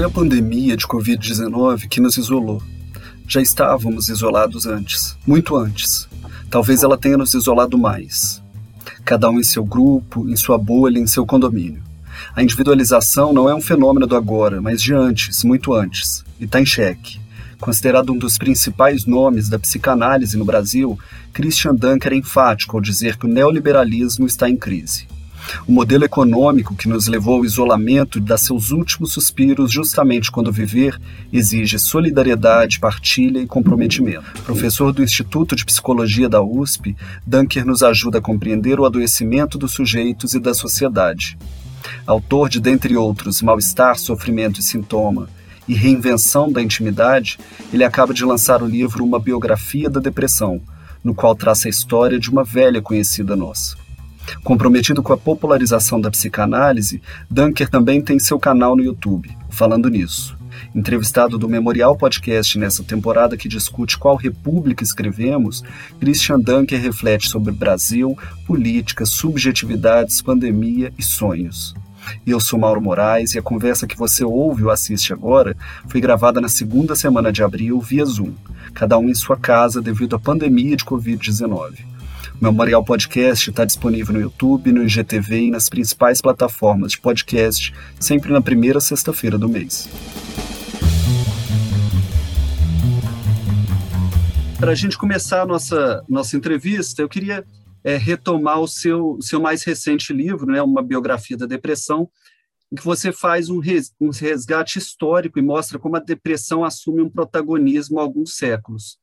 Foi a pandemia de Covid-19 que nos isolou. Já estávamos isolados antes, muito antes. Talvez ela tenha nos isolado mais. Cada um em seu grupo, em sua bolha, em seu condomínio. A individualização não é um fenômeno do agora, mas de antes, muito antes, e está em xeque. Considerado um dos principais nomes da psicanálise no Brasil, Christian Dunker é enfático ao dizer que o neoliberalismo está em crise. O modelo econômico que nos levou ao isolamento dá seus últimos suspiros justamente quando viver exige solidariedade, partilha e comprometimento. Professor do Instituto de Psicologia da USP, Dunker nos ajuda a compreender o adoecimento dos sujeitos e da sociedade. Autor de, dentre outros, Mal-Estar, Sofrimento e Sintoma e Reinvenção da Intimidade, ele acaba de lançar o livro Uma Biografia da Depressão, no qual traça a história de uma velha conhecida nossa. Comprometido com a popularização da psicanálise, Dunker também tem seu canal no YouTube, Falando Nisso. Entrevistado do Memorial Podcast nessa temporada que discute qual república escrevemos, Christian Dunker reflete sobre Brasil, política, subjetividades, pandemia e sonhos. Eu sou Mauro Moraes e a conversa que você ouve ou assiste agora foi gravada na segunda semana de abril via Zoom, cada um em sua casa devido à pandemia de Covid-19. Memorial Podcast está disponível no YouTube, no IGTV e nas principais plataformas de podcast, sempre na primeira sexta-feira do mês. Para a gente começar a nossa, nossa entrevista, eu queria é, retomar o seu, seu mais recente livro, né, uma biografia da depressão, em que você faz um, res, um resgate histórico e mostra como a depressão assume um protagonismo há alguns séculos.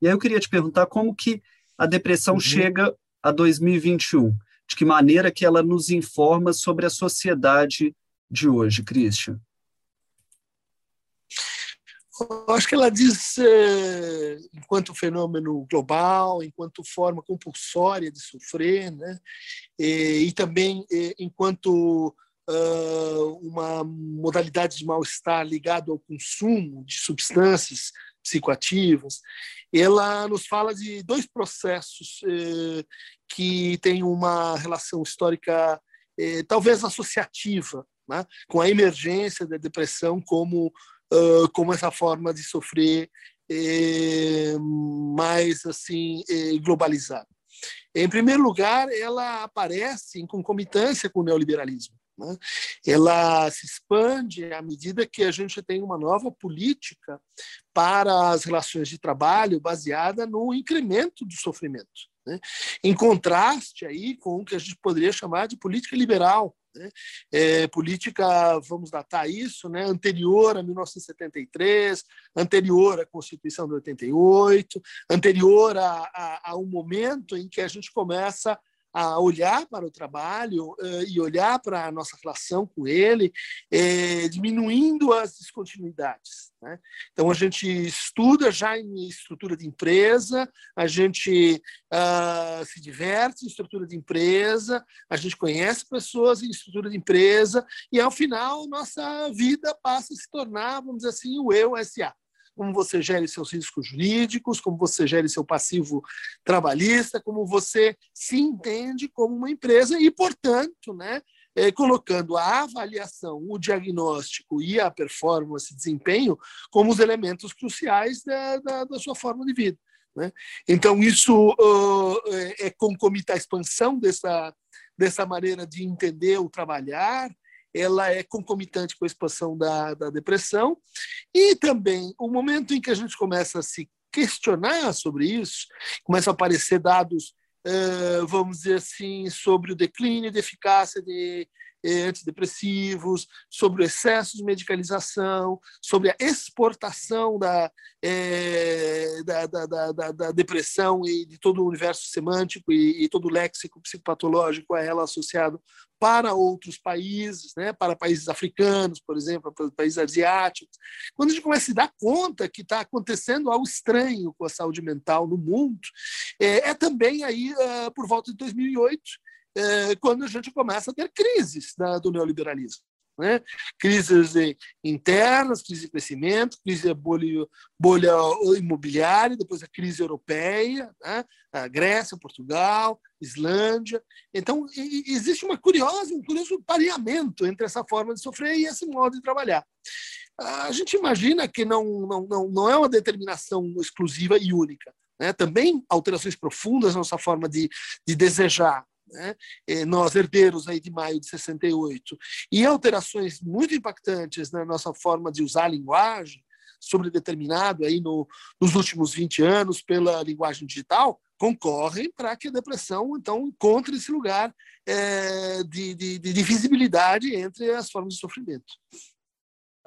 E aí eu queria te perguntar como que a depressão uhum. chega a 2021? De que maneira que ela nos informa sobre a sociedade de hoje, Christian? Eu acho que ela diz, eh, enquanto fenômeno global, enquanto forma compulsória de sofrer, né? e, e também eh, enquanto uh, uma modalidade de mal-estar ligado ao consumo de substâncias psicoativas, ela nos fala de dois processos eh, que têm uma relação histórica eh, talvez associativa, né, com a emergência da depressão como uh, como essa forma de sofrer eh, mais assim eh, globalizada. Em primeiro lugar, ela aparece em concomitância com o neoliberalismo. Né? Ela se expande à medida que a gente tem uma nova política para as relações de trabalho baseada no incremento do sofrimento. Né? Em contraste aí com o que a gente poderia chamar de política liberal, né? É, política, vamos datar isso, né? anterior a 1973, anterior à Constituição de 88, anterior a, a, a um momento em que a gente começa a olhar para o trabalho uh, e olhar para a nossa relação com ele, eh, diminuindo as descontinuidades. Né? Então, a gente estuda já em estrutura de empresa, a gente uh, se diverte em estrutura de empresa, a gente conhece pessoas em estrutura de empresa, e ao final, nossa vida passa a se tornar, vamos dizer assim, o eu SA como você gere seus riscos jurídicos, como você gere seu passivo trabalhista, como você se entende como uma empresa e, portanto, né, é, colocando a avaliação, o diagnóstico e a performance, desempenho, como os elementos cruciais da, da, da sua forma de vida. Né? Então, isso uh, é concomitar a expansão dessa, dessa maneira de entender o trabalhar, ela é concomitante com a expansão da, da depressão. E também o momento em que a gente começa a se questionar sobre isso, começam a aparecer dados, uh, vamos dizer assim, sobre o declínio de eficácia de antidepressivos, sobre o excesso de medicalização, sobre a exportação da, é, da, da, da, da, depressão e de todo o universo semântico e, e todo o léxico psicopatológico a ela associado para outros países, né, para países africanos, por exemplo, para países asiáticos. Quando a gente começa a se dar conta que está acontecendo algo estranho com a saúde mental no mundo, é, é também aí uh, por volta de 2008, é, quando a gente começa a ter crises da, do neoliberalismo. Né? Crises internas, crise de crescimento, crise bolha, bolha imobiliária, depois a crise europeia, né? a Grécia, Portugal, Islândia. Então, existe uma curiosa, um curioso pareamento entre essa forma de sofrer e esse modo de trabalhar. a gente imagina que não, não, não, não é uma determinação exclusiva e única. Né? Também alterações profundas na nossa forma de, de desejar, né? nós herdeiros aí de maio de 68, e alterações muito impactantes na nossa forma de usar a linguagem, sobre determinado aí no, nos últimos 20 anos pela linguagem digital, concorrem para que a depressão então encontre esse lugar é, de, de, de visibilidade entre as formas de sofrimento.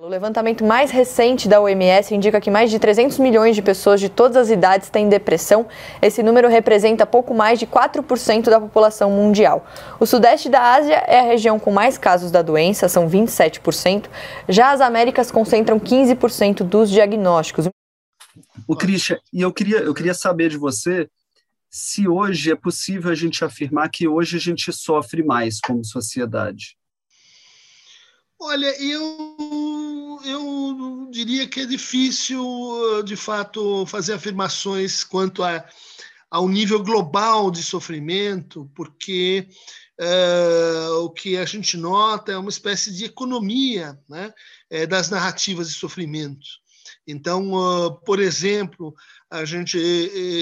O levantamento mais recente da OMS indica que mais de 300 milhões de pessoas de todas as idades têm depressão. Esse número representa pouco mais de 4% da população mundial. O sudeste da Ásia é a região com mais casos da doença, são 27%. Já as Américas concentram 15% dos diagnósticos. O Christian, e eu queria, eu queria saber de você se hoje é possível a gente afirmar que hoje a gente sofre mais como sociedade. Olha, eu, eu diria que é difícil, de fato, fazer afirmações quanto a, ao nível global de sofrimento, porque uh, o que a gente nota é uma espécie de economia né, é, das narrativas de sofrimento. Então, por exemplo, a gente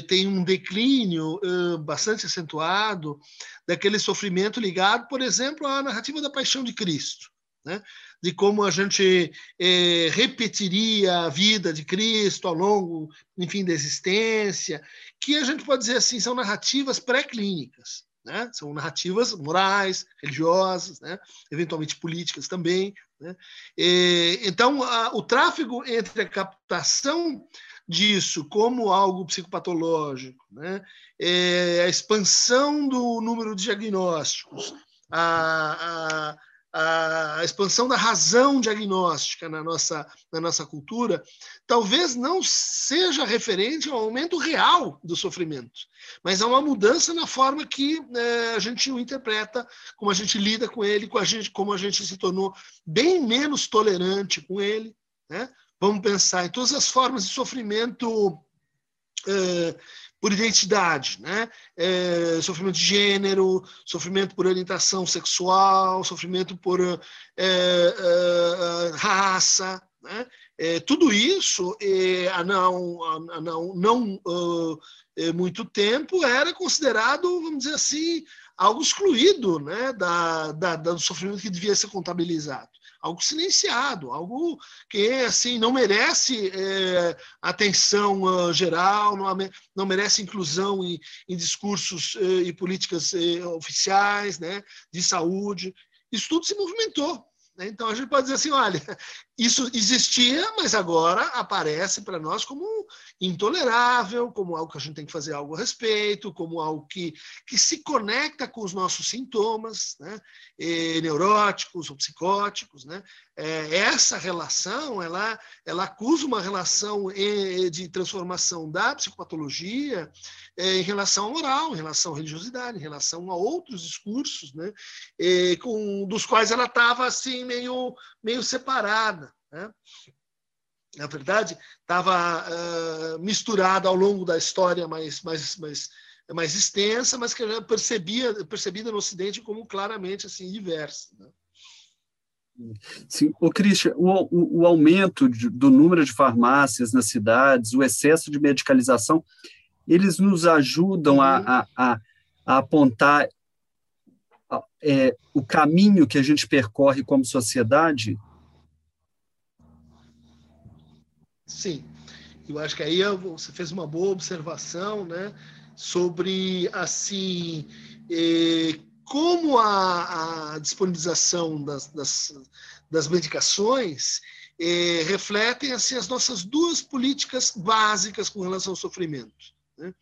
tem um declínio bastante acentuado daquele sofrimento ligado, por exemplo, à narrativa da paixão de Cristo né? de como a gente é, repetiria a vida de Cristo ao longo, enfim, da existência, que a gente pode dizer assim, são narrativas pré-clínicas. Né? São narrativas morais, religiosas, né? eventualmente políticas também. Né? E, então, a, o tráfego entre a captação disso como algo psicopatológico, né? É, a expansão do número de diagnósticos, a a expansão da razão diagnóstica na nossa, na nossa cultura, talvez não seja referente ao aumento real do sofrimento, mas a uma mudança na forma que né, a gente o interpreta, como a gente lida com ele, com a gente, como a gente se tornou bem menos tolerante com ele. Né? Vamos pensar em todas as formas de sofrimento. Eh, por identidade, né? É, sofrimento de gênero, sofrimento por orientação sexual, sofrimento por é, é, raça, né? É, tudo isso, é, há não, há não, não uh, muito tempo, era considerado, vamos dizer assim, algo excluído né, da, da, do sofrimento que devia ser contabilizado algo silenciado, algo que assim não merece é, atenção uh, geral, não, não, merece inclusão em, em discursos uh, e políticas uh, oficiais, né, de saúde. Isso tudo se movimentou. Né? Então a gente pode dizer assim, olha, isso existia, mas agora aparece para nós como intolerável, como algo que a gente tem que fazer algo a respeito, como algo que, que se conecta com os nossos sintomas, né? E, neuróticos ou psicóticos. Né? É, essa relação, ela, ela acusa uma relação de transformação da psicopatologia é, em relação à moral, em relação à religiosidade, em relação a outros discursos, né? E, com, dos quais ela estava assim meio, meio separada. Né? Na verdade, estava uh, misturada ao longo da história mais, mais, mais, mais extensa, mas que era percebia, percebida no Ocidente como claramente assim, diversa. Né? Sim, o Christian, o, o, o aumento de, do número de farmácias nas cidades, o excesso de medicalização, eles nos ajudam uhum. a, a, a, a, apontar é, o caminho que a gente percorre como sociedade? Sim, eu acho que aí você fez uma boa observação, né, sobre assim eh, como a, a disponibilização das, das, das medicações eh, refletem assim as nossas duas políticas básicas com relação ao sofrimento. Né?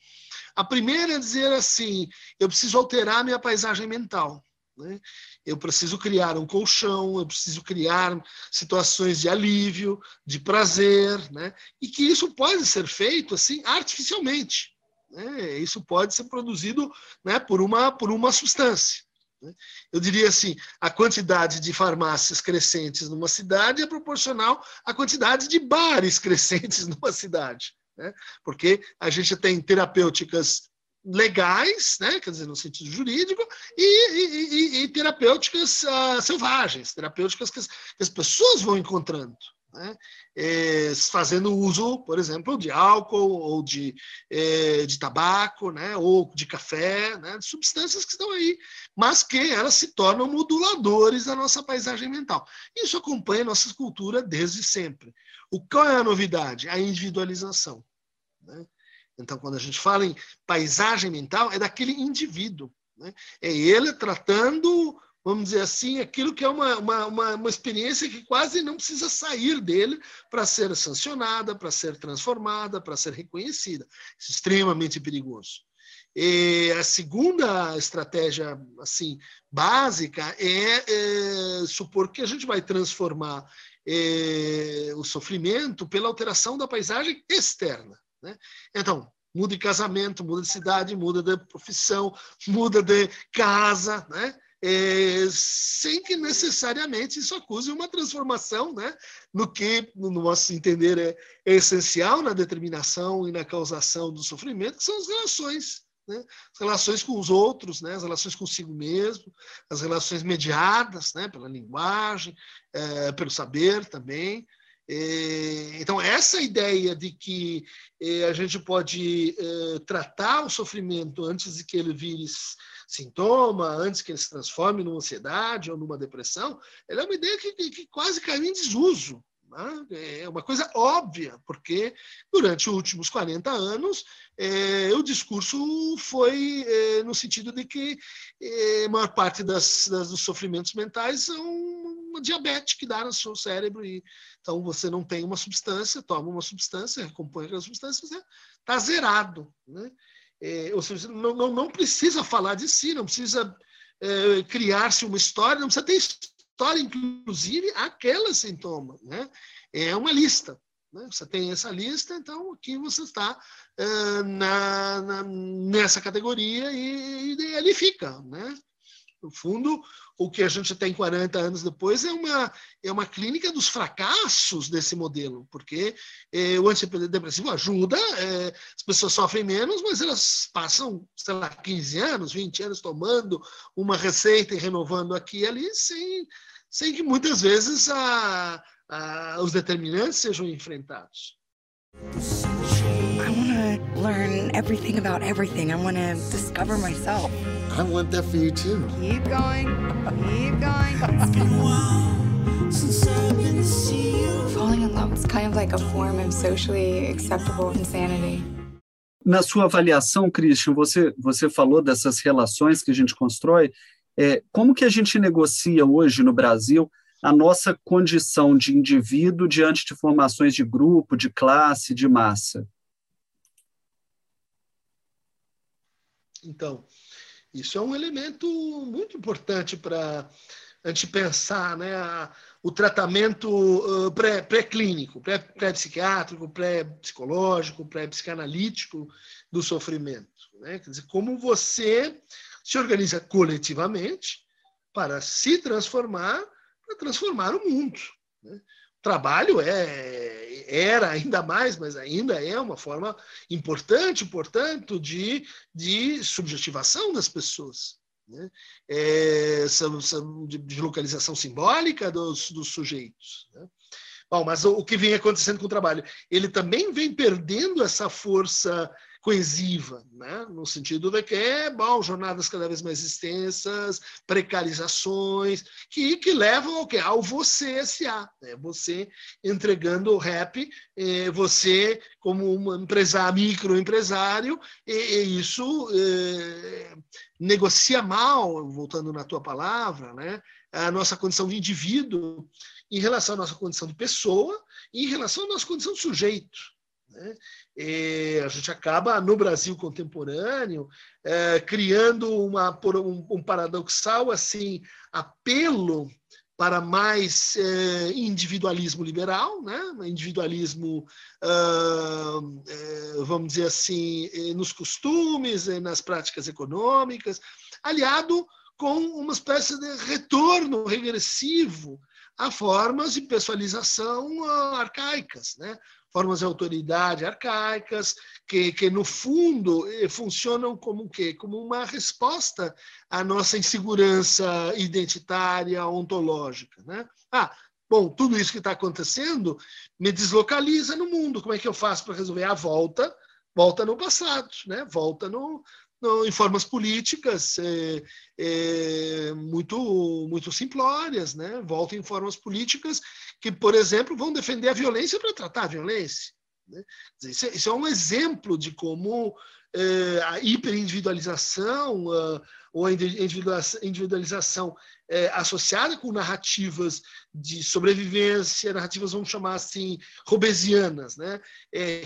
A primeira é dizer assim, eu preciso alterar minha paisagem mental. Né? Eu preciso criar um colchão, eu preciso criar situações de alívio, de prazer, né? e que isso pode ser feito assim artificialmente. Né? Isso pode ser produzido né, por, uma, por uma substância. Né? Eu diria assim: a quantidade de farmácias crescentes numa cidade é proporcional à quantidade de bares crescentes numa cidade. Né? Porque a gente tem terapêuticas legais, né, quer dizer, no sentido jurídico, e, e, e, e terapêuticas uh, selvagens, terapêuticas que as, que as, pessoas vão encontrando. né? É, fazendo uso, por exemplo, de álcool ou de, é, de tabaco, né? ou de café, né? de substâncias que estão aí, mas que elas se tornam moduladores da nossa paisagem mental. Isso acompanha a nossa cultura desde sempre. O qual é a novidade? A individualização. Né? Então, quando a gente fala em paisagem mental, é daquele indivíduo. Né? É ele tratando vamos dizer assim, aquilo que é uma, uma, uma, uma experiência que quase não precisa sair dele para ser sancionada, para ser transformada, para ser reconhecida. Isso é extremamente perigoso. E a segunda estratégia assim básica é, é supor que a gente vai transformar é, o sofrimento pela alteração da paisagem externa. Né? Então, muda de casamento, muda de cidade, muda de profissão, muda de casa, né? é, sem que necessariamente isso acuse uma transformação né, no que, no nosso entender, é, é, essencial na determinação e na causação do sofrimento, que são as relações. Né? As relações com os outros, né? as relações consigo mesmo, as relações mediadas né? pela linguagem, é, pelo saber também. É, então, essa ideia de que é, a gente pode é, tratar o sofrimento antes de que ele vire sintoma, antes que ele se transforme numa ansiedade ou numa depressão, ela é uma ideia que, que quase caiu em desuso. Né? É uma coisa óbvia, porque durante os últimos 40 anos o discurso foi no sentido de que a maior parte das, das, dos sofrimentos mentais são uma diabetes que dá no seu cérebro. E, então você não tem uma substância, toma uma substância, recompõe aquela substância, você está zerado. Né? É, ou seja, não, não, não, precisa falar de si, não precisa é, criar-se uma história, não precisa ter história, inclusive, aquele sintoma. Né? É uma lista. Né? Você tem essa lista, então aqui você está é, na, na, nessa categoria e, e ali fica. Né? No fundo, o que a gente tem 40 anos depois é uma, é uma clínica dos fracassos desse modelo, porque é, o antidepressivo ajuda, é, as pessoas sofrem menos, mas elas passam, sei lá, 15 anos, 20 anos tomando uma receita e renovando aqui e ali, sem, sem que muitas vezes a, a, os determinantes sejam enfrentados. I want to learn everything about everything. I want to discover myself. I want that for you too. Keep going. Keep going. Falling in love is kind of like a form of socially acceptable insanity. Na sua avaliação, Christian, você, você falou dessas relações que a gente constrói. É, como que a gente negocia hoje no Brasil a nossa condição de indivíduo diante de formações de grupo, de classe, de massa? Então, isso é um elemento muito importante para a gente pensar né, a, o tratamento uh, pré-clínico, pré pré-psiquiátrico, pré-psicológico, pré-psicanalítico do sofrimento. Né? Quer dizer, como você se organiza coletivamente para se transformar, para transformar o mundo. Né? Trabalho é, era ainda mais, mas ainda é uma forma importante, portanto, de, de subjetivação das pessoas. Né? É, de, de, localização simbólica dos, dos sujeitos. Né? Bom, mas o, o que vem acontecendo com o trabalho? Ele também vem perdendo essa força coesiva, né? no sentido de que é bom, jornadas cada vez mais extensas, precarizações, que, que levam ao que? Ao você SA, né? você entregando o rap, eh, você como um empresário, microempresário, e, e isso eh, negocia mal, voltando na tua palavra, né? a nossa condição de indivíduo em relação à nossa condição de pessoa e em relação à nossa condição de sujeito. Né? a gente acaba, no Brasil contemporâneo, é, criando uma, um, um, paradoxal assim apelo para mais é, individualismo liberal, né? individualismo, é, vamos dizer assim, nos costumes, nas práticas econômicas, aliado com uma espécie de retorno regressivo a formas de pessoalização arcaicas, né? formas de autoridade arcaicas, que, que no fundo eh, funcionam como quê? Como uma resposta à nossa insegurança identitária, ontológica. Né? Ah, bom, tudo isso que está acontecendo me deslocaliza no mundo. Como é que eu faço para resolver? A volta, volta no passado, né? volta no, em formas políticas é, é, muito, muito simplórias, né? volta em formas políticas que, por exemplo, vão defender a violência para tratar a violência. Né? É, isso, é, um exemplo de como é, a hiperindividualização uh, ou a individualização é, associada com narrativas de sobrevivência, narrativas, vamos chamar assim, robesianas, né?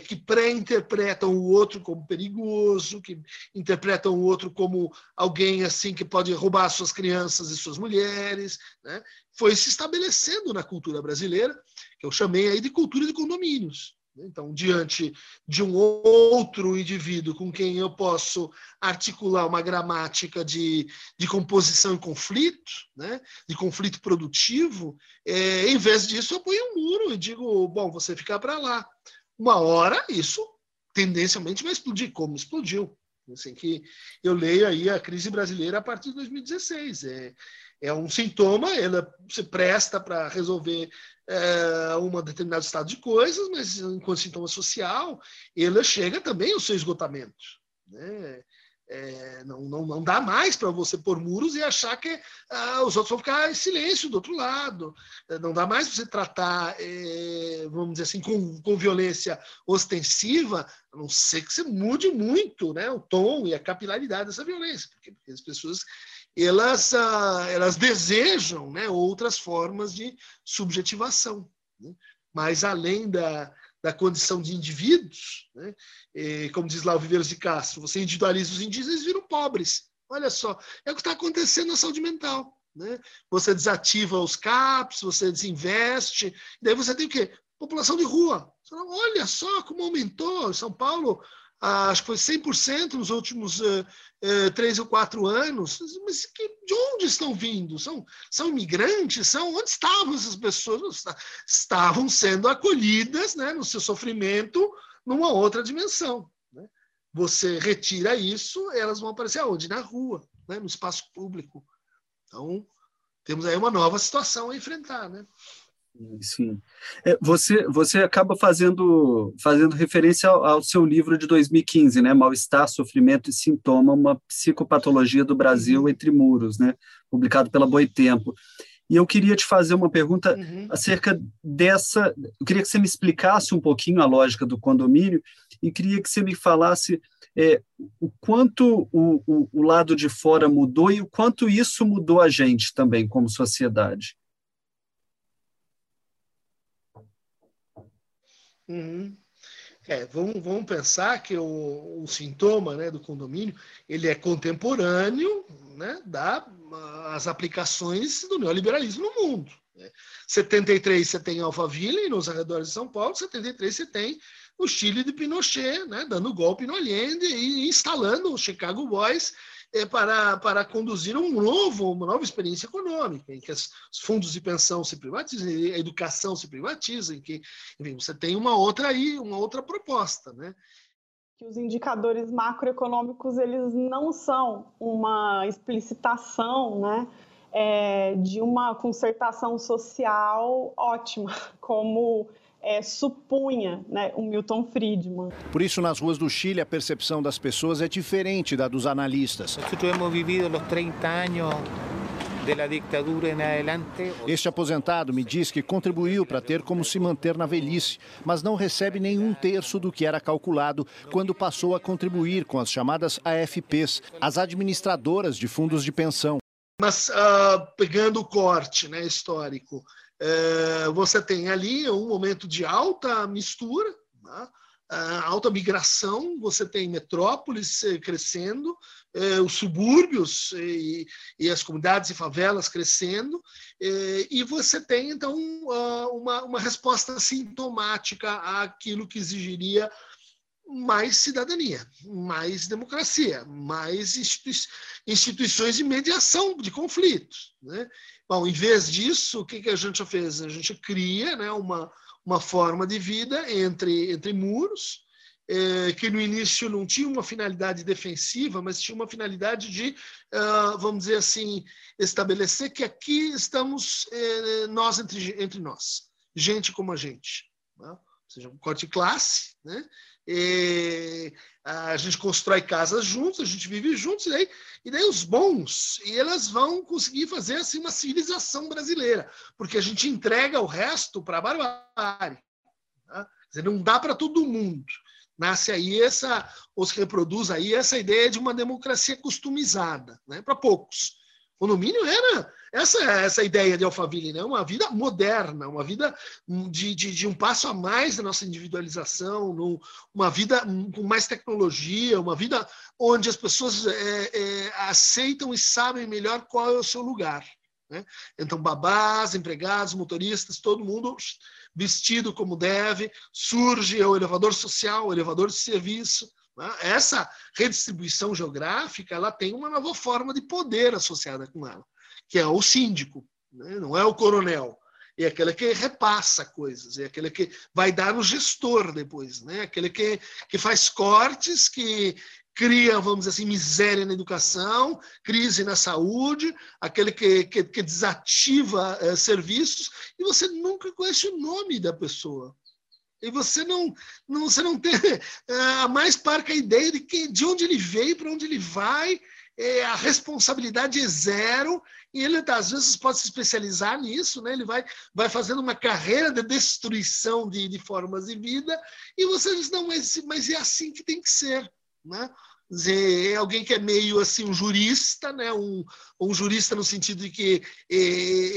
Que pré-interpretam o outro como perigoso, que interpretam o outro como alguém assim que pode roubar suas crianças e suas mulheres, né? foi se estabelecendo na cultura brasileira, que eu chamei aí de cultura de condomínios. Então, diante de um outro indivíduo com quem eu posso articular uma gramática de, de composição e conflito, né? de conflito produtivo, é, em vez disso, eu ponho um muro e digo: bom, você fica para lá. Uma hora, isso tendencialmente vai explodir, como explodiu. Assim que eu leio aí a crise brasileira a partir de 2016. É, é um sintoma, ela se presta para resolver é, um determinado estado de coisas, mas enquanto sintoma social, ela chega também ao seu esgotamento. Né? É, não, não, não dá mais para você pôr muros e achar que ah, os outros vão ficar em silêncio do outro lado. É, não dá mais você tratar, é, vamos dizer assim, com, com violência ostensiva, a não ser que você mude muito né, o tom e a capilaridade dessa violência, porque, porque as pessoas elas, ah, elas desejam né, outras formas de subjetivação. Né? Mas além da, da condição de indivíduos, né? E, como diz lá o Viveiros de Castro, você individualiza os indígenas, eles viram pobres. Olha só, é o que está acontecendo na saúde mental. Né? Você desativa os CAPs, você desinveste, daí você tem o quê? População de rua. Olha só como aumentou. São Paulo, acho que foi 100% nos últimos uh, uh, três ou quatro anos. Mas que, de onde estão vindo? São, são imigrantes? São onde estavam essas pessoas? Estavam sendo acolhidas né, no seu sofrimento numa outra dimensão. Né? Você retira isso, elas vão aparecer aonde? Na rua, né, no espaço público. Então, temos aí uma nova situação a enfrentar. Né? Sim. É, você, você acaba fazendo, fazendo referência ao, ao, seu livro de 2015, né? Mal-estar, Sofrimento e Sintoma, uma psicopatologia do Brasil uhum. entre muros, né? Publicado pela Boitempo. E eu queria te fazer uma pergunta uhum. acerca dessa. Eu queria que você me explicasse um pouquinho a lógica do condomínio e queria que você me falasse é, o quanto o, o, o lado de fora mudou e o quanto isso mudou a gente também como sociedade. Uhum. É, vamos, vamos pensar que o, o, sintoma né, do condomínio ele é contemporâneo né, das aplicações do neoliberalismo no mundo. Né? 73 você tem Alphaville, nos arredores de São Paulo, 73 você tem o Chile de Pinochet, né, dando golpe no Allende e instalando o Chicago Boys é, para, para conduzir um novo, uma nova experiência econômica, em que os fundos de pensão se privatizam, a educação se privatiza, em que enfim, você tem uma outra aí, uma outra proposta, né? que os indicadores macroeconômicos eles não são uma explicitação né, é, de uma concertação social ótima, como é, supunha né, o Milton Friedman. Por isso, nas ruas do Chile, a percepção das pessoas é diferente da dos analistas. Nós temos vivido os 30 anos este aposentado me diz que contribuiu para ter como se manter na velhice, mas não recebe nenhum terço do que era calculado quando passou a contribuir com as chamadas AFPs, as administradoras de fundos de pensão. Mas uh, pegando o corte né, histórico, é, você tem ali um momento de alta mistura, né? alta migração, você tem metrópoles eh, crescendo, eh, os subúrbios e, e, as comunidades e favelas crescendo, eh, e você tem, então, uma, uma resposta sintomática àquilo que exigiria mais cidadania, mais democracia, mais instituições de mediação de conflitos. Né? Bom, em vez disso, o que, que a gente fez? A gente cria né, uma, uma forma de vida entre, entre muros, é, que no início não tinha uma finalidade defensiva, mas tinha uma finalidade de, uh, vamos dizer assim, estabelecer que aqui estamos é, nós entre, entre nós, gente como a gente. Né? Ou seja, um corte classe, né? E a gente constrói casas juntos, a gente vive juntos, e daí, e daí os bons, e elas vão conseguir fazer assim uma civilização brasileira, porque a gente entrega o resto para a barbárie. Né? Dizer, não dá para todo mundo nasce aí essa, ou se reproduz aí essa ideia de uma democracia customizada, né, para poucos. Condomínio era essa essa ideia de Alphaville, né? uma vida moderna, uma vida de, de, de um passo a mais da nossa individualização, no, uma vida com mais tecnologia, uma vida onde as pessoas é, é, aceitam e sabem melhor qual é o seu lugar. Né? Então, babás, empregados, motoristas, todo mundo vestido como deve, surge o elevador social, o elevador de serviço. Né? Essa redistribuição geográfica ela tem uma nova forma de poder associada com ela, que é o síndico, né? não é o coronel. É aquele que repassa coisas, é aquele que vai dar no gestor depois, né? aquele que, que faz cortes, que, cria, vamos dizer assim, miséria na educação, crise na saúde, aquele que, que, que desativa é, serviços, e você nunca conhece o nome da pessoa. E você não, não, você não tem a mais parca ideia de, que, de onde ele veio, para onde ele vai, é, a responsabilidade é zero, e ele às vezes pode se especializar nisso, né? ele vai, vai fazendo uma carreira de destruição de, de formas de vida, e você diz, não, mas, mas é assim que tem que ser. Né? Dizer, é alguém que é meio assim um jurista, né? um, um jurista no sentido de que eh,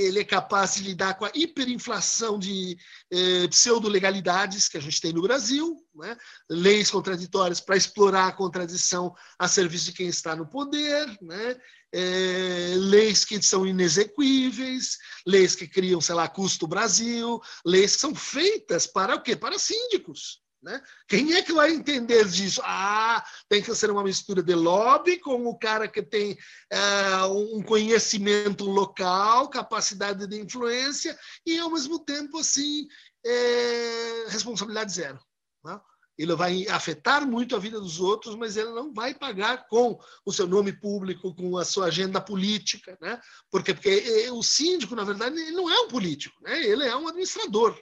ele é capaz de lidar com a hiperinflação de eh, pseudo-legalidades que a gente tem no Brasil, né? leis contraditórias para explorar a contradição a serviço de quem está no poder, né? É, leis que são inexequíveis, leis que criam, sei lá, custo Brasil, leis que são feitas para o quê? Para síndicos. Né? Quem é que vai entender disso? Ah, tem que ser uma mistura de lobby com o cara que tem uh, um conhecimento local, capacidade de influência e, ao mesmo tempo, assim, é, responsabilidade zero. Né? Ele vai afetar muito a vida dos outros, mas ele não vai pagar com o seu nome público, com a sua agenda política. Né? Porque, porque eh, o síndico, na verdade, ele não é um político, né? ele é um administrador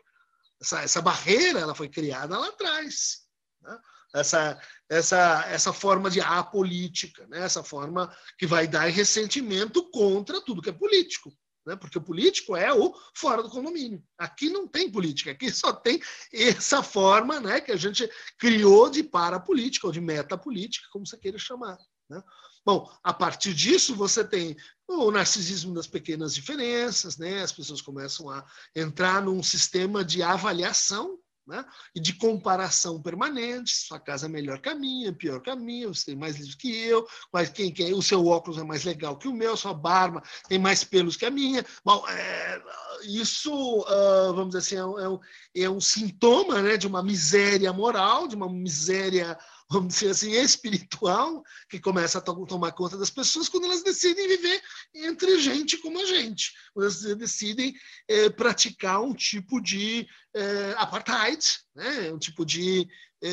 essa, essa barreira ela foi criada lá atrás. Né? Essa, essa, essa forma de apolítica, né? essa forma que vai dar ressentimento contra tudo que é político. Né? Porque o político é o fora do condomínio. Aqui não tem política, aqui só tem essa forma né, que a gente criou de parapolítica ou de metapolítica, como você queira chamar. Né? Bom, a partir disso você tem o narcisismo das pequenas diferenças, né? As pessoas começam a entrar num sistema de avaliação né? e de comparação permanente. Sua casa é melhor que a minha, pior que a minha, você tem mais livros que eu, mas quem, quem, o seu óculos é mais legal que o meu, sua barba tem mais pelos que a minha. Bom, é, isso, uh, vamos dizer assim, é um, é um é sintoma né, de uma miséria moral, de uma miséria vamos dizer assim, espiritual, que começa a to tomar conta das pessoas quando elas decidem viver entre gente como a gente, quando elas decidem é, praticar um tipo de é, apartheid, né? um tipo de é,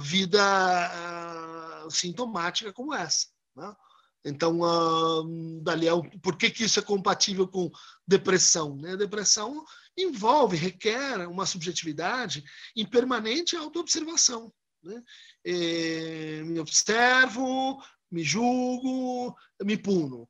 vida uh, sintomática como essa. Né? Então, uh, dali é o, por que, que isso é compatível com depressão? Né? Depressão envolve, requer uma subjetividade em permanente autoobservação. Né? É, me observo, me julgo, me puno.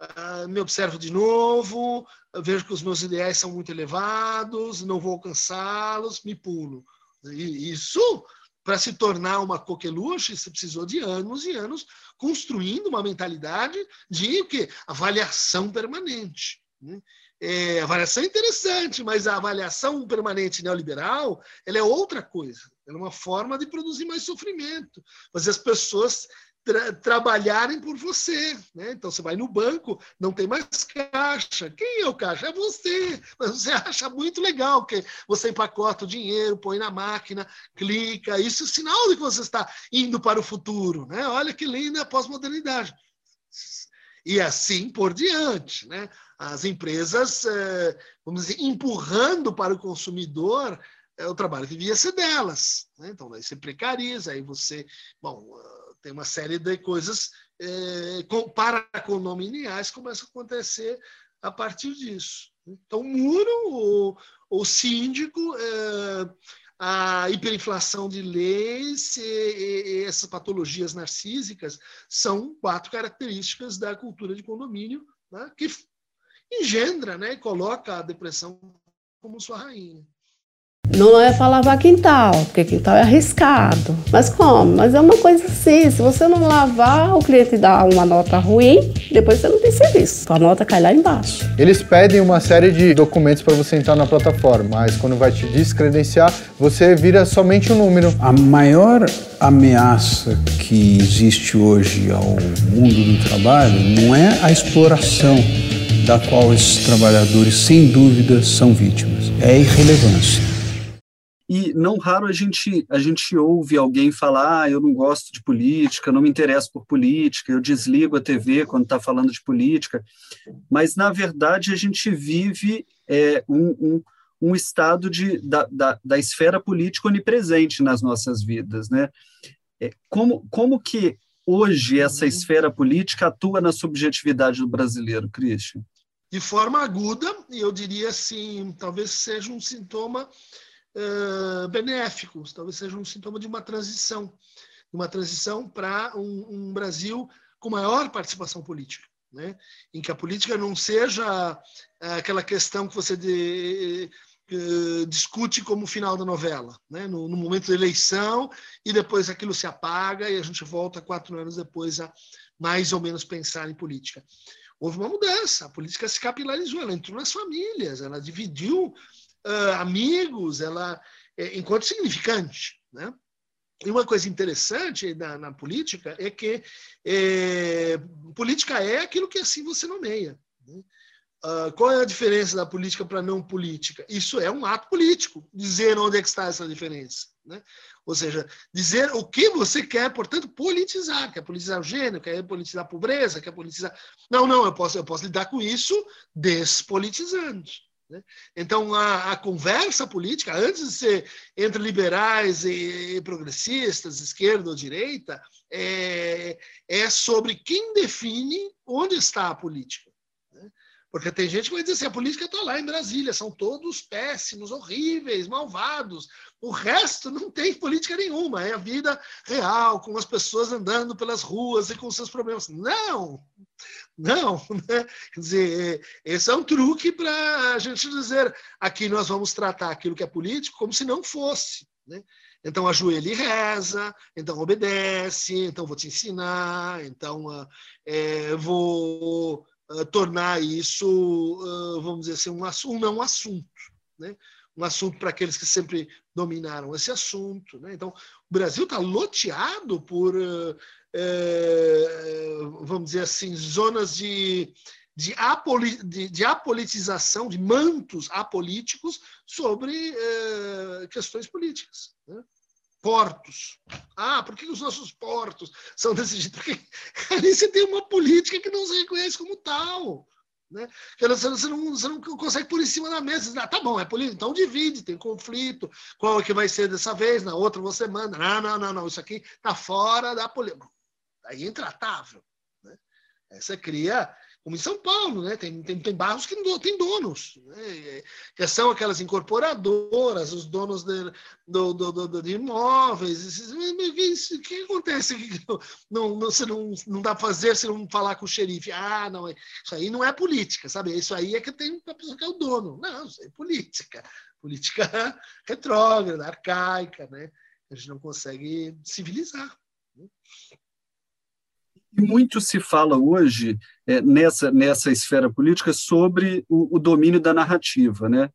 Uh, me observo de novo, vejo que os meus ideais são muito elevados, não vou alcançá-los, me puno. E isso, para se tornar uma coqueluche, você precisou de anos e anos construindo uma mentalidade de o quê? avaliação permanente. Né? É, avaliação é interessante, mas a avaliação permanente neoliberal ela é outra coisa. Ela é uma forma de produzir mais sofrimento, fazer as pessoas tra trabalharem por você. Né? Então, você vai no banco, não tem mais caixa. Quem é o caixa? É você. Mas você acha muito legal que você empacota o dinheiro, põe na máquina, clica. Isso é sinal de que você está indo para o futuro. Né? Olha que linda a pós-modernidade. E assim por diante. Né? as empresas, eh, vamos dizer, empurrando para o consumidor é, o trabalho devia ser delas. Né? Então, aí você precariza, aí você. Bom, tem uma série de coisas é, paracondominiais que começam a acontecer a partir disso. Então, o muro, o, o síndico, é, a hiperinflação de leis e, e, essas patologias narcísicas são quatro características da cultura de condomínio né, que engendra né, e coloca a depressão como sua rainha. Não é para lavar quintal, porque quintal é arriscado. Mas como? Mas é uma coisa assim, se você não lavar, o cliente dá uma nota ruim, depois você não tem serviço. A nota cai lá embaixo. Eles pedem uma série de documentos para você entrar na plataforma, mas quando vai te descredenciar, você vira somente um número. A maior ameaça que existe hoje ao mundo do trabalho não é a exploração da qual esses trabalhadores, sem dúvida, são vítimas. É a irrelevância. E não raro a gente, a gente ouve alguém falar: ah, eu não gosto de política, não me interesso por política, eu desligo a TV quando está falando de política. Mas, na verdade, a gente vive é, um, um, um, estado de, da, da, da, esfera política onipresente nas nossas vidas. Né? É, como, como que hoje essa esfera política atua na subjetividade do brasileiro, Christian? De forma aguda, e eu diria assim, talvez seja um sintoma uh, benéficos, talvez seja um sintoma de uma transição, uma transição para um, um, Brasil com maior participação política, né? em que a política não seja aquela questão que você de, uh, discute como final da novela, né? No, no, momento da eleição e depois aquilo se apaga e a gente volta quatro anos depois a mais ou menos pensar em política. Houve uma mudança, a política se capilarizou, ela entrou nas famílias, ela dividiu uh, amigos, ela é, enquanto significante, né? E uma coisa interessante na, na política é que é, política é aquilo que assim você nomeia. Né? Uh, qual é a diferença da política para não política? Isso é um ato político, dizer onde é que está essa diferença. Né? Ou seja, dizer o que você quer, portanto, politizar. Quer politizar o gênero, quer politizar a pobreza, quer politizar. Não, não, eu posso, eu posso lidar com isso despolitizando. Né? Então, a, a, conversa política, antes de ser entre liberais e, e progressistas, esquerda ou direita, é, é, sobre quem define onde está a política. Né? Porque tem gente que vai dizer assim: a política está lá em Brasília, são todos péssimos, horríveis, malvados. O resto não tem política nenhuma, é a vida real, com as pessoas andando pelas ruas e com seus problemas. Não! Não, né? Quer dizer, esse é um truque para a gente dizer aqui nós vamos tratar aquilo que é político como se não fosse. Né? Então ajoelha e reza, então obedece, então vou te ensinar, então uh, é, vou uh, tornar isso, uh, vamos dizer assim, um, um não assunto. Né? Um assunto para aqueles que sempre dominaram esse assunto. Né? Então, o Brasil está loteado por é, vamos dizer assim, zonas de, de, apoli, de, de, apolitização, de mantos apolíticos sobre é, questões políticas. Né? Portos. Ah, por que os nossos portos são desse jeito? Porque ali você tem uma política que não se reconhece como tal. Né? Você, não, você não consegue pôr em cima da mesa. Ah, tá bom, é política, então divide, tem conflito. Qual é que vai ser dessa vez? Na outra você manda. Não, não, não, não. Isso aqui está fora da política aí é intratável. Né? Você cria, como em São Paulo, né? tem, tem, tem bairros que não tem donos, né? que são aquelas incorporadoras, os donos de, do, do, do, de imóveis. O que acontece? Não, não, você não, não dá para fazer se não falar com o xerife. Ah, não, isso aí não é política, sabe? Isso aí é que tem uma pessoa que é o dono. Não, isso é política. Política retrógrada, arcaica, né? A gente não consegue civilizar. Né? E muito se fala hoje, é, nessa, nessa esfera política, sobre o, o, domínio da narrativa. Né?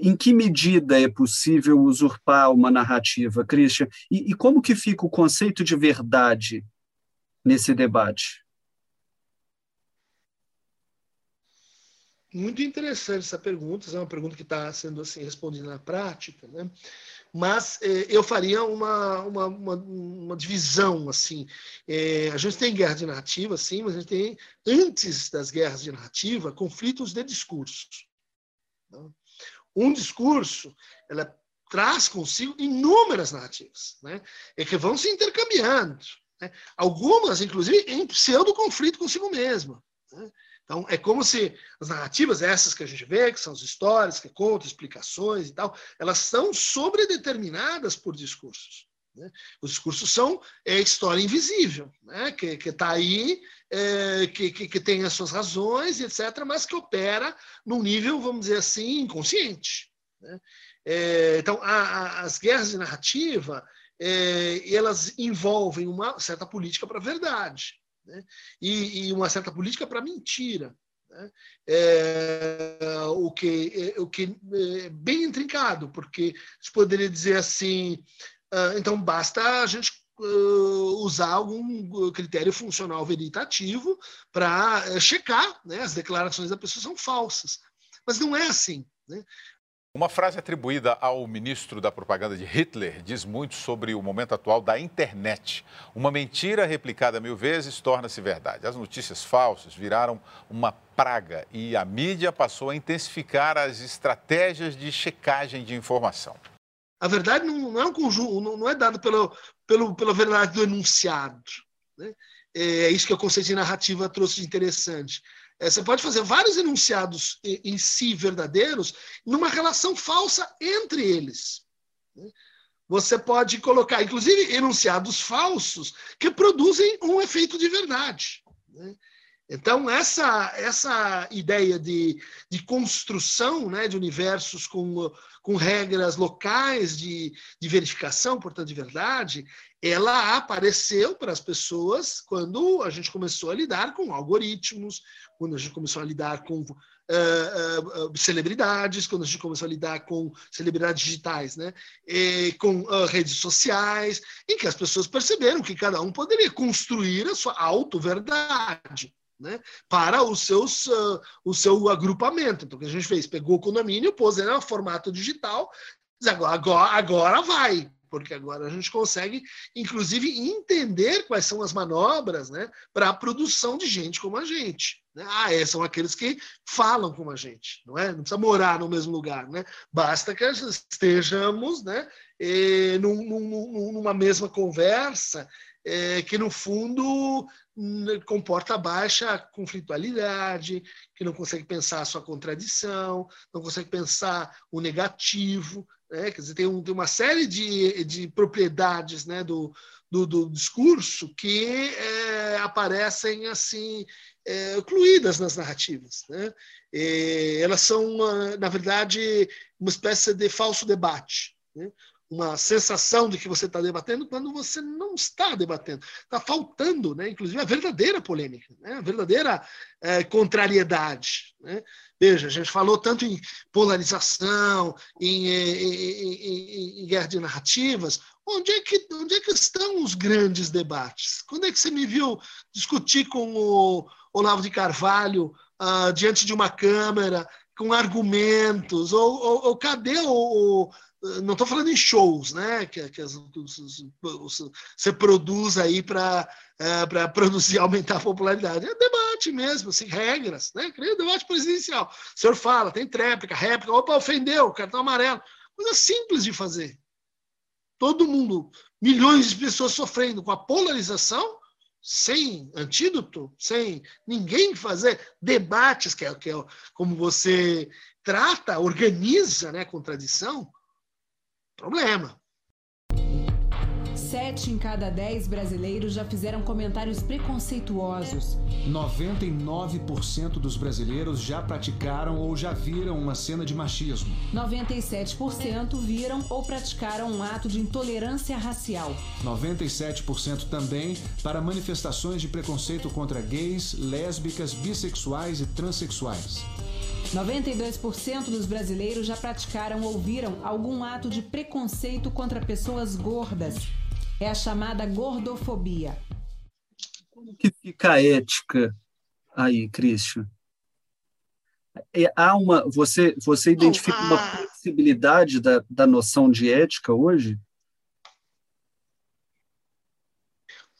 Em que medida é possível usurpar uma narrativa, Christian? E, e como que fica o conceito de verdade nesse debate? Muito interessante essa pergunta, é uma pergunta que está sendo assim respondida na prática, né? Mas eh, eu faria uma, uma, uma, uma divisão assim. Eh, a gente tem guerra de narrativa, sim, mas a gente tem antes das guerras de narrativa conflitos de discursos. Né? Um discurso, ela traz consigo inúmeras narrativas, né? E que vão se intercambiando. Né? Algumas, inclusive, em pseudo-conflito consigo mesma. Né? Então, é como se as narrativas, essas que a gente vê, que são as histórias, que contam explicações e tal, elas são sobredeterminadas por discursos. Né? Os discursos são é, história invisível, né? que está aí, é, que, que, que, tem as suas razões, etc., mas que opera num nível, vamos dizer assim, inconsciente. Né? É, então, a, a, as guerras de narrativa, é, elas envolvem uma certa política para a verdade né? e, e, uma certa política para mentira. Né? É, o que, é, o que é bem intrincado, porque se poderia dizer assim, uh, então basta a gente uh, usar algum critério funcional veritativo para uh, checar né? as declarações da pessoa são falsas. Mas não é assim. Né? Uma frase atribuída ao ministro da propaganda de Hitler diz muito sobre o momento atual da internet. Uma mentira replicada mil vezes torna-se verdade. As notícias falsas viraram uma praga e a mídia passou a intensificar as estratégias de checagem de informação. A verdade não é um conjunto, não é dado pelo, pelo, pela verdade do enunciado. Né? É isso que o conceito de narrativa trouxe de interessante. É, você pode fazer vários enunciados em si verdadeiros numa relação falsa entre eles. Né? Você pode colocar, inclusive, enunciados falsos que produzem um efeito de verdade. Né? Então, essa, essa ideia de, de construção né, de universos com, com regras locais de, de verificação, portanto, de verdade, ela apareceu para as pessoas quando a gente começou a lidar com algoritmos, quando a gente começou a lidar com uh, uh, celebridades, quando a gente começou a lidar com celebridades digitais, né? E com uh, redes sociais, em que as pessoas perceberam que cada um poderia construir a sua auto-verdade. Né, para os seus, o seu agrupamento. Então, o que a gente fez? Pegou o condomínio, pôs ele no formato digital, agora, agora vai porque agora a gente consegue, inclusive, entender quais são as manobras né, para a produção de gente como a gente. Né? Ah, é, são aqueles que falam como a gente, não é? Não precisa morar no mesmo lugar, né? Basta que estejamos né, e, num, num, numa mesma conversa é, que, no fundo, comporta baixa conflitualidade, que não consegue pensar a sua contradição, não consegue pensar o negativo, né? Quer dizer, tem, um, tem uma série de, de propriedades né, do, do, do discurso que é, aparecem assim é, incluídas nas narrativas. Né? E elas são, na verdade, uma espécie de falso debate. Né? Uma sensação de que você está debatendo quando você não está debatendo. Está faltando, né, inclusive, a verdadeira polêmica, né, a verdadeira é, contrariedade. Né? Veja, a gente falou tanto em polarização, em, em, em, em, guerra de narrativas. Onde é, que, onde é que estão os grandes debates? Quando é que você me viu discutir com o Olavo de Carvalho uh, diante de uma câmera com argumentos? Ou, ou, ou cadê o, não estou falando em shows, né? Que, que as, você produz aí para é, produzir, aumentar a popularidade. É debate mesmo, assim, regras, né? Cria debate presidencial. O senhor fala, tem tréplica, réplica, opa, ofendeu, cartão amarelo. Coisa simples de fazer. Todo mundo, milhões de pessoas sofrendo com a polarização, sem antídoto, sem ninguém fazer debates, que é, que é como você trata, organiza né, a contradição, problema. Sete em cada dez brasileiros já fizeram comentários preconceituosos. 99% dos brasileiros já praticaram ou já viram uma cena de machismo. 97% viram ou praticaram um ato de intolerância racial. 97% também para manifestações de preconceito contra gays, lésbicas, bissexuais e transexuais. 92% dos brasileiros já praticaram ou viram algum ato de preconceito contra pessoas gordas. É a chamada gordofobia. Como que fica a ética aí, Christian? É, há uma, você, você identifica uma flexibilidade da, da noção de ética hoje?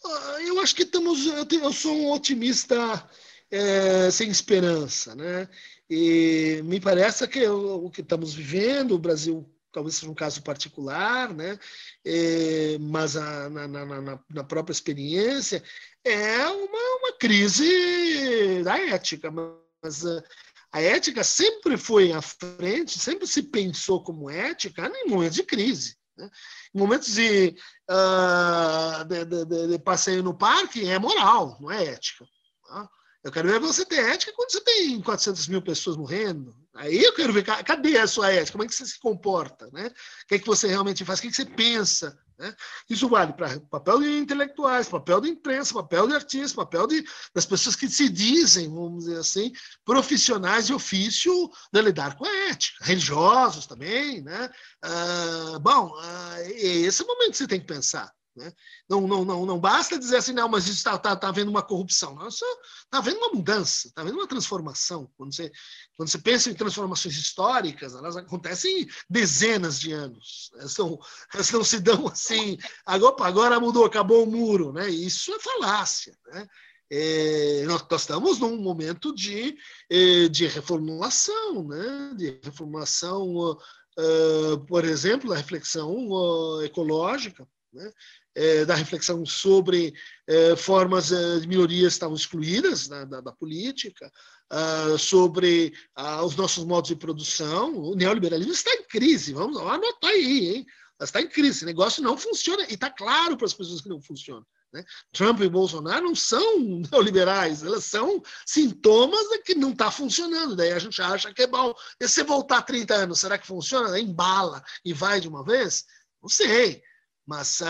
Ah, eu acho que estamos. Eu, tenho, eu sou um otimista é, sem esperança, né? E me parece que o, o que estamos vivendo, o Brasil talvez seja um caso particular, né? É, mas a, na, na, na, na, própria experiência é uma, uma crise da ética. Mas a, a ética sempre foi à frente, sempre se pensou como ética em momentos de crise. Né? Em momentos de, uh, de, de, de, passeio no parque é moral, não é ética. Tá? Eu quero ver você ter ética quando você tem 400 mil pessoas morrendo. Aí eu quero ver, cadê a sua ética? Como é que você se comporta? Né? O que é que você realmente faz? O que, é que você pensa? Né? Isso vale para papel de intelectuais, papel de imprensa, papel de artistas, papel de, das pessoas que se dizem, vamos dizer assim, profissionais de ofício de lidar com a ética, religiosos também. Né? Ah, bom, ah, esse é o momento que você tem que pensar. Né? Não, não, não, não basta dizer assim, não, mas está tá, tá havendo uma corrupção. Não, está havendo uma mudança, está havendo uma transformação. Quando você, quando você pensa em transformações históricas, elas acontecem dezenas de anos. Elas não, elas não se dão assim, agora, agora mudou, acabou o muro. Né? Isso é falácia. Né? É, nós, nós, estamos num momento de, é, de reformulação, né? de reformulação, uh, por exemplo, da reflexão uh, ecológica. Né? É, da reflexão sobre é, formas é, de minorias que estavam excluídas da, política, uh, sobre uh, os nossos modos de produção. O neoliberalismo está em crise, vamos anotar aí, hein? Está em crise, esse negócio não funciona, e está claro para as pessoas que não funciona. Né? Trump e Bolsonaro não são neoliberais, elas são sintomas de que não está funcionando. Daí a gente acha que é bom. E se voltar 30 anos, será que funciona? Embala e vai de uma vez? Não sei. Mas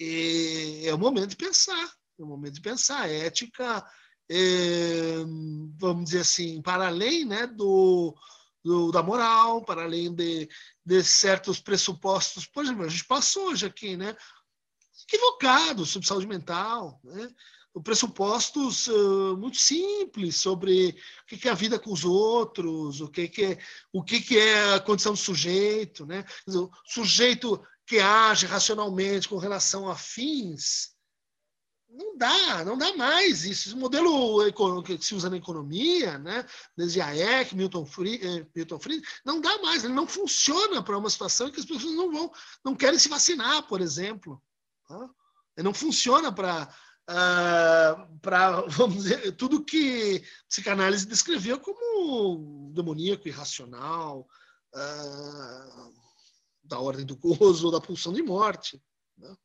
é, o momento de pensar, é o momento de pensar. A ética, é, vamos dizer assim, para além né, do, do, da moral, para além de, de certos pressupostos. Por exemplo, a gente passou hoje aqui, né? Equivocados sobre saúde mental, né? pressupostos uh, muito simples sobre o que é a vida com os outros, o que é, o que é a condição do sujeito. Né? O sujeito que age racionalmente com relação a fins, não dá, não dá mais isso. O modelo que se usa na economia, né, desde Hayek, Milton Friedman, eh, Milton Friedman, não dá mais, ele não funciona para uma situação em que as pessoas não vão, não querem se vacinar, por exemplo. Tá? Ele não funciona para uh, para vamos dizer tudo que psicanálise descreveu como demoníaco, irracional, uh, da ordem do gozo ou da pulsão de morte. Né?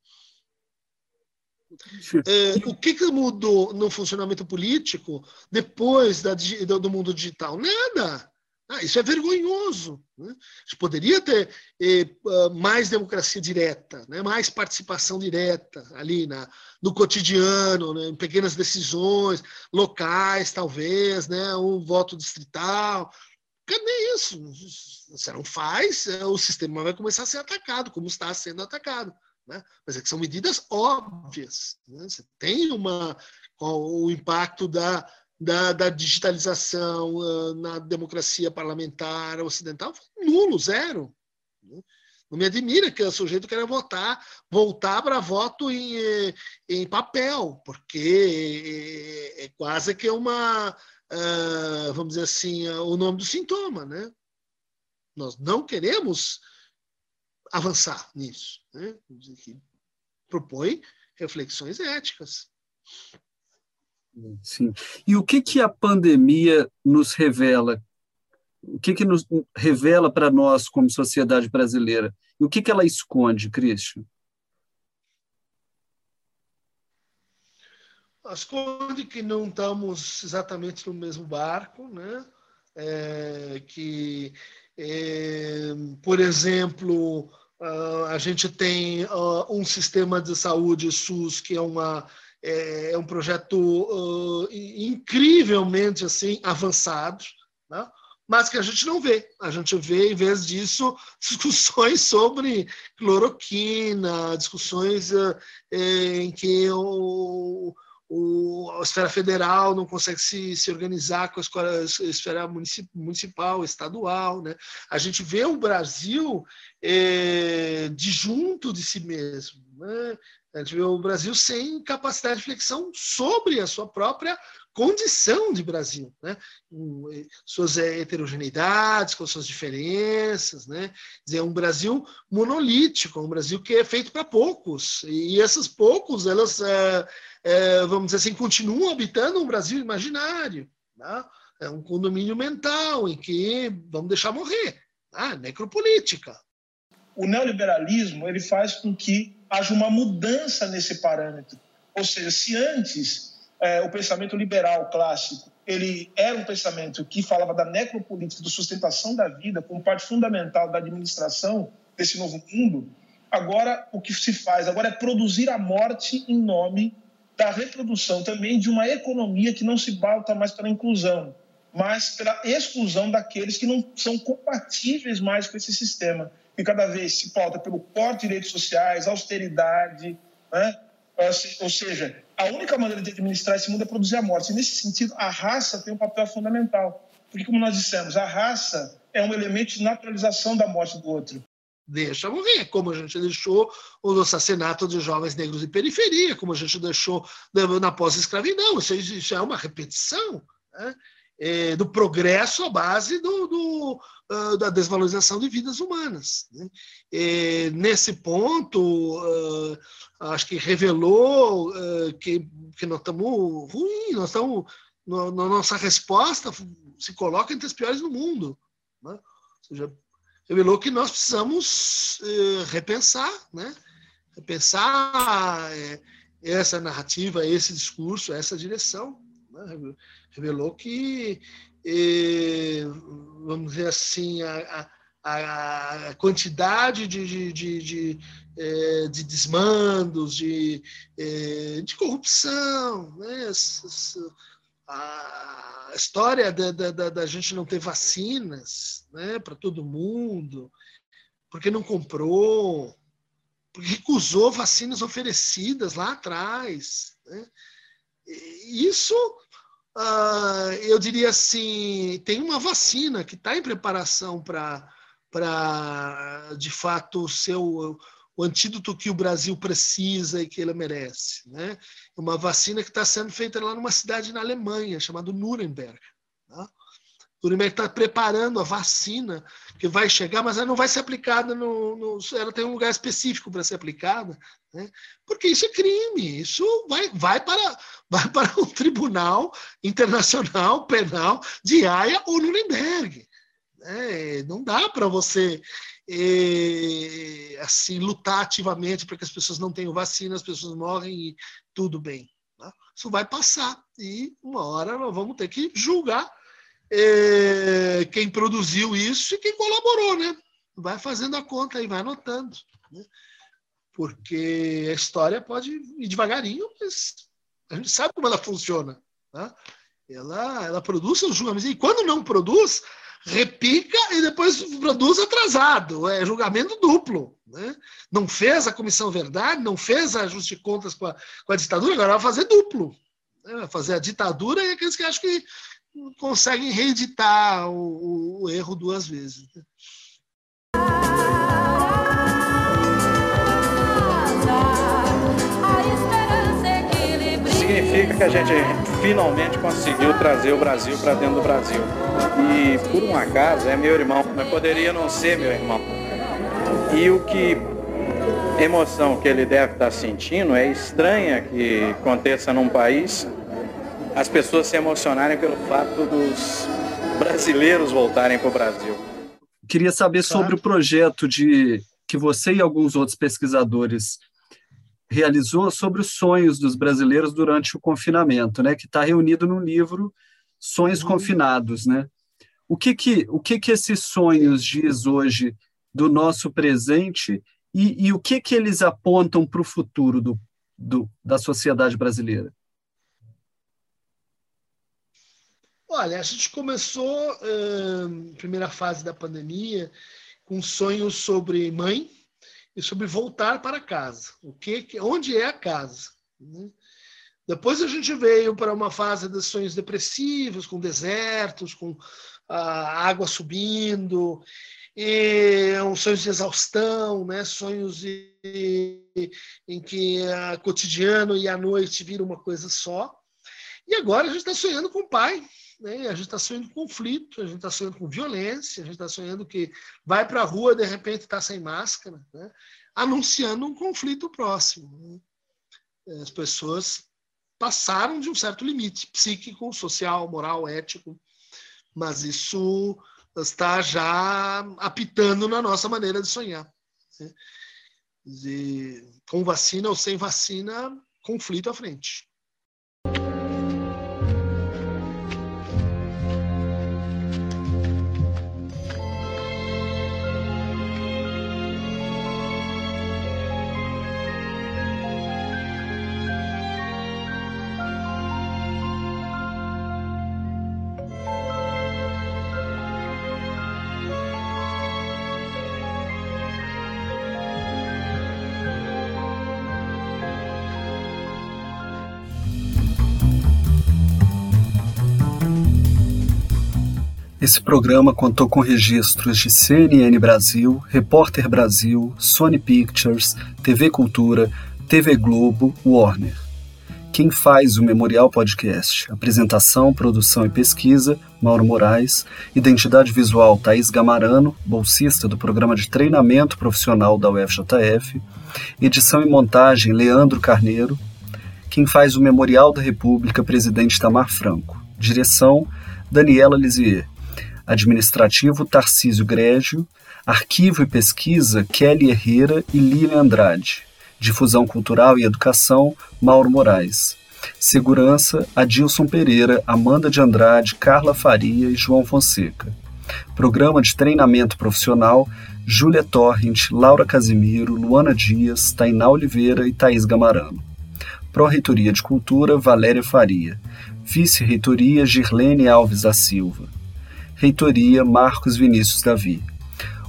É, o que, que, mudou no funcionamento político depois da, do mundo digital? Nada. Ah, isso é vergonhoso. Né? A gente poderia ter eh, mais democracia direta, né? mais participação direta ali na, no cotidiano, né? em pequenas decisões locais, talvez, né? um voto distrital, Cadê isso? Você não faz, é, o sistema vai começar a ser atacado, como está sendo atacado. Né? Mas é que são medidas óbvias. Né? Você tem uma, o impacto da, da, da digitalização uh, na democracia parlamentar ocidental nulo, zero. Né? Não me admira que o sujeito queira votar, voltar para voto em, eh, em papel, porque é, é quase que uma uh, vamos dizer assim, uh, o nome do sintoma, né? Nós não queremos avançar nisso, né? propõe reflexões éticas. Sim. E o que que a pandemia nos revela? O que que nos revela para nós como sociedade brasileira? E o que que ela esconde, Cristian? Esconde que não estamos exatamente no mesmo barco, né? É, que, é, por exemplo, uh, a gente tem uh, um sistema de saúde SUS que é uma é, é um projeto uh, incrivelmente assim avançado, né? mas que a gente não vê. A gente vê, em vez disso, discussões sobre cloroquina, discussões em que o o, a esfera federal não consegue se, se organizar com a esfera municipal, estadual. Né? A gente vê o Brasil é, disjunto de si mesmo. Né? A gente vê o Brasil sem capacidade de reflexão sobre a sua própria condição de Brasil, né? suas heterogeneidades, com suas diferenças, né? é um Brasil monolítico, um Brasil que é feito para poucos e esses poucos elas é, é, vamos dizer assim continuam habitando um Brasil imaginário, né? é um condomínio mental em que vamos deixar morrer, né? necropolítica. O neoliberalismo ele faz com que haja uma mudança nesse parâmetro, ou seja, se antes é, o pensamento liberal clássico ele era um pensamento que falava da necropolítica, da sustentação da vida como parte fundamental da administração desse novo mundo, agora o que se faz agora é produzir a morte em nome da reprodução também de uma economia que não se balta mais pela inclusão, mas pela exclusão daqueles que não são compatíveis mais com esse sistema, que cada vez se pauta pelo corte de direitos sociais, austeridade, né? ou seja, a única maneira de administrar esse mundo é produzir a morte. E, nesse sentido, a raça tem um papel fundamental. Porque, como nós dissemos, a raça é um elemento de naturalização da morte do outro. Deixa morrer, como a gente deixou o assassinato de jovens negros de periferia, como a gente deixou na pós-escravidão. Isso, isso, é uma repetição né? É, do progresso à base do, do uh, da desvalorização de vidas humanas. Né? É, nesse ponto, uh, acho que revelou uh, que, que nós estamos ruins, nós estamos. No, no, nossa resposta se coloca entre as piores do mundo. Né? Ou seja, revelou que nós precisamos uh, repensar, né? repensar uh, essa narrativa, esse discurso, essa direção. Né? Revelou que, eh, vamos dizer assim, a, a a quantidade de, de, de, de, é, de desmandos, de, é, de corrupção, né? a história da, da, da gente não ter vacinas né? para todo mundo, porque não comprou, porque recusou vacinas oferecidas lá atrás. Né? Isso, uh, eu diria assim, tem uma vacina que está em preparação para para, de fato, ser o, o antídoto que o Brasil precisa e que ele merece. Né? Uma vacina que está sendo feita lá numa cidade na Alemanha, chamada Nuremberg. Tá? Nuremberg está preparando a vacina que vai chegar, mas ela não vai ser aplicada no. no ela tem um lugar específico para ser aplicada, né? porque isso é crime. Isso vai, vai, para, vai para um tribunal internacional penal de Haia ou Nuremberg. É, não dá para você é, assim lutar ativamente para que as pessoas não tenham vacina, as pessoas morrem e tudo bem. Tá? Isso vai passar e uma hora nós vamos ter que julgar é, quem produziu isso e quem colaborou, né? Vai fazendo a conta e vai anotando, né? porque a história pode ir devagarinho, mas a gente sabe como ela funciona. Tá? Ela, ela produz seus julgamentos e quando não produz, repica e depois produz atrasado, é julgamento duplo. Né? Não fez a comissão verdade, não fez ajuste de contas com a, com a ditadura, agora vai fazer duplo. Né? Vai fazer a ditadura e aqueles que acham que conseguem reeditar o, o erro duas vezes. Né? significa que a gente finalmente conseguiu trazer o Brasil para dentro do Brasil. E por um acaso é meu irmão, mas poderia não ser meu irmão. E o que emoção que ele deve estar sentindo é estranha que aconteça num país as pessoas se emocionarem pelo fato dos brasileiros voltarem para o Brasil. Queria saber sobre o projeto de que você e alguns outros pesquisadores realizou sobre os sonhos dos brasileiros durante o confinamento, né, que está reunido no livro Sonhos uhum. Confinados, né? O que que o que que esses sonhos diz hoje do nosso presente e, e o que que eles apontam para o futuro do, do, da sociedade brasileira? Olha, a gente começou uh, primeira fase da pandemia com sonhos sobre mãe, e sobre voltar para casa. O que, onde é a casa? Né? Depois a gente veio para uma fase de sonhos depressivos, com desertos, com a água subindo, e um sonhos de exaustão, né? sonhos de, em que o cotidiano e a noite viram uma coisa só. E agora a gente está sonhando com o pai, né? a gente está sonhando com conflito, a gente está sonhando com violência, a gente está sonhando que vai para a rua de repente está sem máscara, né? anunciando um conflito próximo. Né? As pessoas passaram de um certo limite psíquico, social, moral, ético, mas isso está já apitando na nossa maneira de sonhar. Né? com vacina ou sem vacina, conflito à frente. Esse programa contou com registros de CNN Brasil, Repórter Brasil, Sony Pictures, TV Cultura, TV Globo, Warner. Quem faz o Memorial Podcast? Apresentação, produção e pesquisa, Mauro Moraes. Identidade visual, Thaís Gamarano, bolsista do programa de treinamento profissional da UFJF. Edição e montagem, Leandro Carneiro. Quem faz o Memorial da República, Presidente Tamar Franco. Direção, Daniela Lisier. Administrativo Tarcísio Grégio, Arquivo e Pesquisa Kelly Herrera e Lilian Andrade, Difusão Cultural e Educação Mauro Moraes, Segurança Adilson Pereira, Amanda de Andrade, Carla Faria e João Fonseca. Programa de Treinamento Profissional Júlia Torrent, Laura Casimiro, Luana Dias, Tainá Oliveira e Thaís Gamarano. Pró-Reitoria de Cultura Valéria Faria. Vice-Reitoria Girlene Alves da Silva. Reitoria Marcos Vinícius Davi.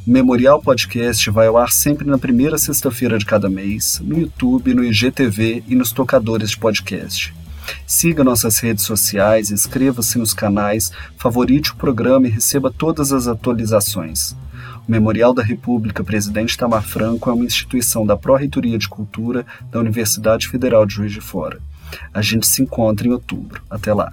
O Memorial Podcast vai ao ar sempre na primeira sexta-feira de cada mês, no YouTube, no IGTV e nos tocadores de podcast. Siga nossas redes sociais, inscreva-se nos canais, favorite o programa e receba todas as atualizações. O Memorial da República Presidente Tamar Franco é uma instituição da Pró-Reitoria de Cultura da Universidade Federal de Juiz de Fora. A gente se encontra em outubro. Até lá!